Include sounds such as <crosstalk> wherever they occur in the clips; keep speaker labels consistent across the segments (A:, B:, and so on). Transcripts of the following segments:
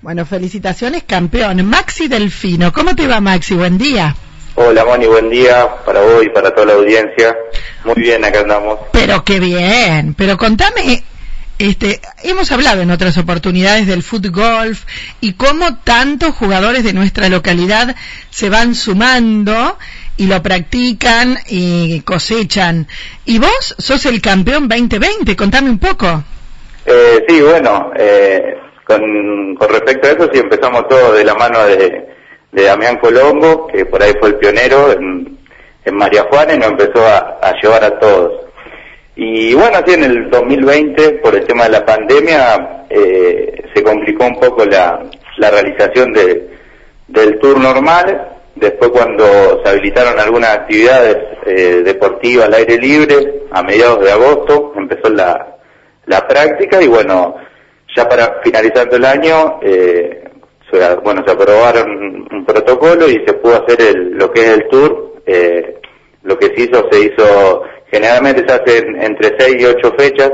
A: Bueno, felicitaciones, campeón. Maxi Delfino, ¿cómo te va Maxi? Buen día.
B: Hola Moni, buen día para vos y para toda la audiencia. Muy bien, acá andamos.
A: Pero qué bien, pero contame, este, hemos hablado en otras oportunidades del foot golf y cómo tantos jugadores de nuestra localidad se van sumando y lo practican y cosechan. Y vos sos el campeón 2020, contame un poco.
B: Eh, sí, bueno, eh, con, respecto a eso sí empezamos todo de la mano de, de Damián Colombo, que por ahí fue el pionero en, María Juana y nos empezó a, llevar a todos. Y bueno, así en el 2020, por el tema de la pandemia, eh, se complicó un poco la, realización de, del tour normal. Después cuando se habilitaron algunas actividades eh, deportivas al aire libre, a mediados de agosto, empezó la práctica y bueno, ya para finalizando el año, eh, se, bueno, se aprobaron un protocolo y se pudo hacer el, lo que es el tour. Eh, lo que se hizo, se hizo, generalmente se hace entre 6 y 8 fechas,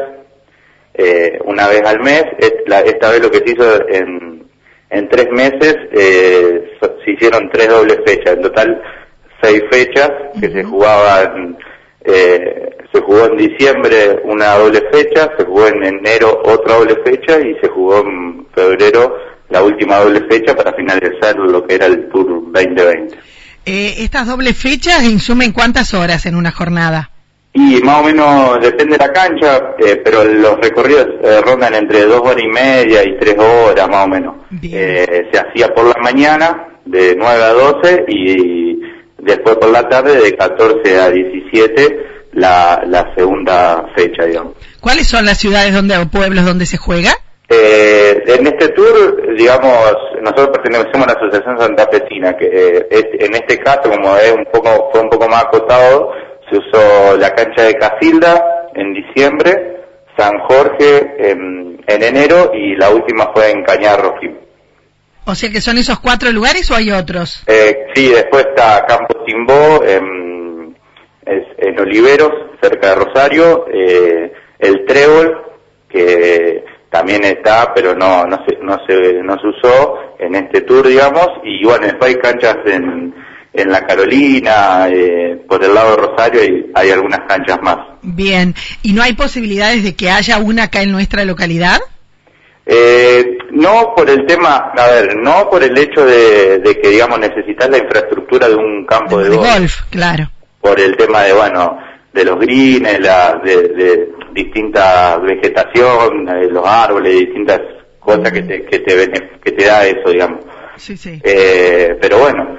B: eh, una vez al mes. esta vez lo que se hizo en, en tres meses, eh, se hicieron tres dobles fechas. En total, seis fechas que se jugaban, eh, se jugó en diciembre una doble fecha, se jugó en enero otra doble fecha y se jugó en febrero la última doble fecha para finalizar lo que era el Tour 2020.
A: Eh, ¿Estas dobles fechas insumen cuántas horas en una jornada?
B: Y más o menos depende de la cancha, eh, pero los recorridos eh, rondan entre dos horas y media y tres horas más o menos. Eh, se hacía por la mañana de 9 a 12 y después por la tarde de 14 a 17 la, la segunda fecha, digamos.
A: ¿Cuáles son las ciudades donde, o pueblos donde se juega?
B: Eh, en este tour, digamos, nosotros pertenecemos a la Asociación Santa Fecina, que eh, es, en este caso, como es un poco, fue un poco más acotado, se usó la cancha de Casilda en diciembre, San Jorge en, en enero y la última fue en Cañar
A: O sea que son esos cuatro lugares o hay otros?
B: Eh, sí, después está Campo Timbó, en, es, en Oliveros, cerca de Rosario, eh, el Trébol, que también está, pero no, no, se, no, se, no se usó en este tour, digamos, y bueno, después hay canchas en, en la Carolina, eh, por el lado de Rosario, y hay algunas canchas más.
A: Bien, ¿y no hay posibilidades de que haya una acá en nuestra localidad?
B: Eh, no por el tema, a ver, no por el hecho de, de que, digamos, necesitas la infraestructura de un campo de,
A: de
B: golf.
A: golf. Claro.
B: Por el tema de, bueno, de los greens, la, de, de distinta vegetación, eh, los árboles, distintas cosas que te, que te, que te da eso, digamos.
A: Sí, sí.
B: Eh, pero bueno,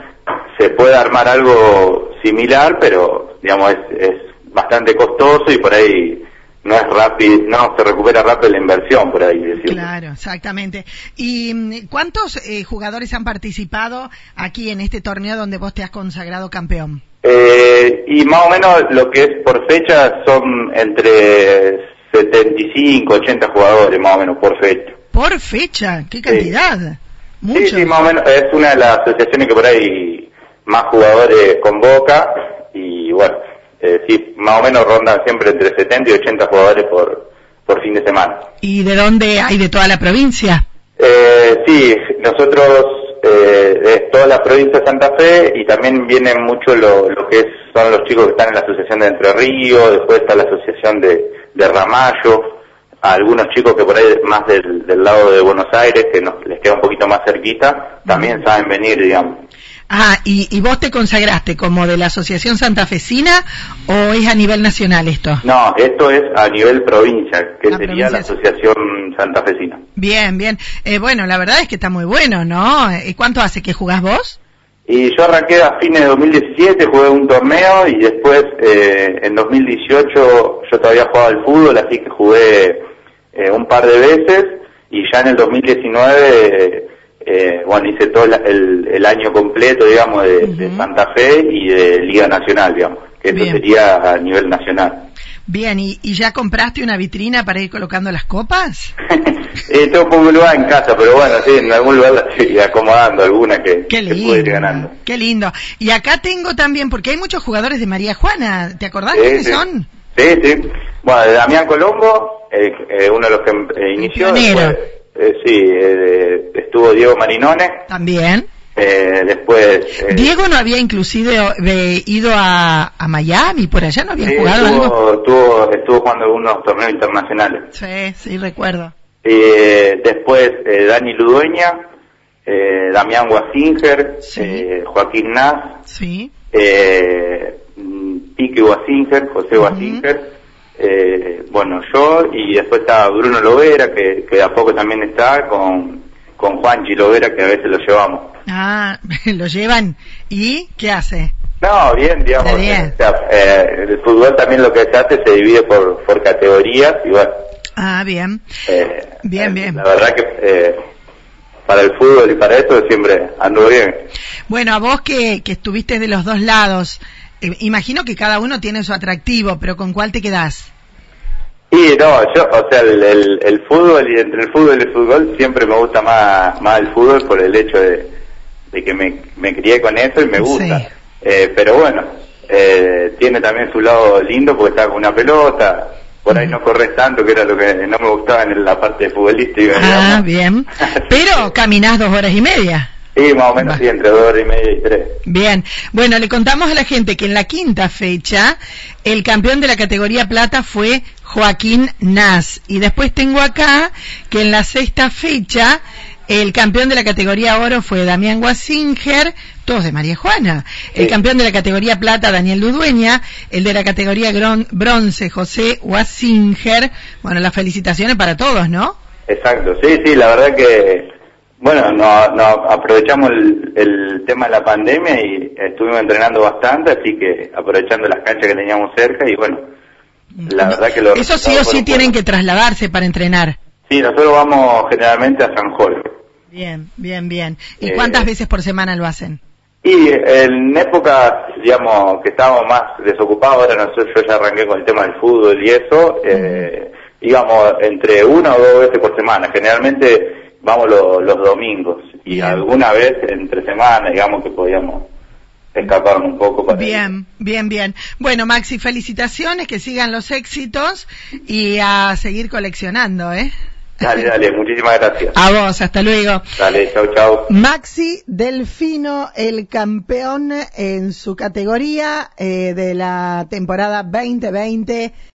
B: se puede armar algo similar, pero digamos es, es bastante costoso y por ahí no es rápido, no se recupera rápido la inversión, por ahí decirlo.
A: Claro, exactamente. ¿Y mm, cuántos eh, jugadores han participado aquí en este torneo donde vos te has consagrado campeón?
B: Eh, y más o menos lo que es por fecha son entre 75, 80 jugadores más o menos por fecha.
A: ¿Por fecha? ¿Qué cantidad?
B: Sí.
A: Mucho.
B: Sí, sí, más o menos es una de las asociaciones que por ahí más jugadores convoca y bueno, eh, sí, más o menos rondan siempre entre 70 y 80 jugadores por, por fin de semana.
A: ¿Y de dónde hay de toda la provincia?
B: Eh, sí, nosotros eh, es toda la provincia de Santa Fe y también vienen mucho lo, lo que es, son los chicos que están en la asociación de Entre Ríos, después está la asociación de, de Ramallo, algunos chicos que por ahí más del, del lado de Buenos Aires, que nos, les queda un poquito más cerquita, también saben venir, digamos.
A: Ah, ¿y, ¿y vos te consagraste como de la Asociación Santafesina o es a nivel nacional esto?
B: No, esto es a nivel provincia, que la sería provincia la Asociación Santafesina.
A: Bien, bien. Eh, bueno, la verdad es que está muy bueno, ¿no? ¿Y cuánto hace que jugás vos?
B: Y yo arranqué a fines de 2017, jugué un torneo y después eh, en 2018 yo todavía jugaba al fútbol, así que jugué eh, un par de veces y ya en el 2019 eh, bueno, hice todo el, el, año completo, digamos, de, uh -huh. de, Santa Fe y de Liga Nacional, digamos, que Bien. eso sería a nivel nacional.
A: Bien, ¿y, ¿y, ya compraste una vitrina para ir colocando las copas? <laughs>
B: eh, tengo poco lugar en casa, pero bueno, sí, en algún lugar la <laughs> estoy acomodando alguna que,
A: qué lindo,
B: que ir ganando.
A: Qué lindo. Y acá tengo también, porque hay muchos jugadores de María Juana, ¿te acordás sí, quiénes
B: sí.
A: son?
B: Sí, sí. Bueno, de Damián Colombo, eh, eh, uno de los que eh, inició, después, Eh, sí, eh, estuvo Diego Marinone.
A: También.
B: Eh, después... eh,
A: Diego no había inclusive eh, ido a, a Miami, por allá no había
B: sí,
A: jugado algo.
B: estuvo, estuvo, estuvo jugando algunos torneos internacionales.
A: Sí, sí, recuerdo.
B: Eh, después eh, Dani Ludueña, eh, Damián Wasinger,
A: Sí.
B: eh, Joaquín Nas,
A: Sí.
B: mm, Pique Wasinger, José Wasinger, eh, bueno, yo, y después está Bruno Lovera, que, que de a poco también está, con, con Juanchi Lovera, que a veces lo llevamos.
A: Ah, <laughs> lo llevan. ¿Y qué hace?
B: No, bien, digamos.
A: Bien.
B: o sea, eh, el fútbol también lo que se hace se divide por, por categorías y bueno.
A: Ah, bien.
B: eh,
A: Bien, bien.
B: La verdad que eh, para el fútbol y para esto siempre ando bien.
A: Bueno, a vos que, que estuviste de los dos lados, eh, imagino que cada uno tiene su atractivo, pero ¿con cuál te quedás?
B: Y no, yo, o sea, el, el, el fútbol y entre el fútbol y el fútbol siempre me gusta más, más el fútbol por el hecho de, de que me, me crié con eso y me gusta.
A: Sí.
B: Eh, pero bueno, eh, tiene también su lado lindo porque está con una pelota, por ahí no corres tanto, que era lo que no me gustaba en la parte futbolística.
A: Ah,
B: digamos.
A: bien. Pero <laughs> caminás dos horas y media.
B: Sí, más o menos sí, entre dos horas y media y tres.
A: Bien, bueno, le contamos a la gente que en la quinta fecha el campeón de la categoría plata fue Joaquín Nas. Y después tengo acá que en la sexta fecha el campeón de la categoría oro fue Damián Guasinger, todos de María Juana. El
B: Sí.
A: campeón de la categoría plata, Daniel Ludueña. El de la categoría gron- bronce, José Guasinger. Bueno, las felicitaciones para todos, ¿no?
B: Exacto, sí, sí, la verdad que, bueno, no, no aprovechamos el, el tema de la pandemia y estuvimos entrenando bastante, así que aprovechando las canchas que teníamos cerca y bueno, la verdad que los
A: Eso sí o sí tienen que trasladarse para entrenar.
B: Sí, nosotros vamos generalmente a San Jorge.
A: Bien, bien, bien. ¿Y
B: Eh,
A: cuántas veces por semana lo hacen?
B: Y en épocas, digamos, que estábamos más desocupados, ahora nosotros yo ya arranqué con el tema del fútbol y eso, eh, íbamos entre una o dos veces por semana, generalmente vamos lo- los domingos y
A: Bien.
B: alguna vez entre semana, digamos que podíamos escaparnos un poco para
A: Bien, bien, bien. Bueno, Maxi, felicitaciones, que sigan los éxitos y a seguir coleccionando, ¿eh?
B: Dale, dale, muchísimas gracias.
A: A vos, hasta luego.
B: Dale, chau, chau.
A: Maxi Delfino, el campeón en su categoría eh, de la temporada 2020.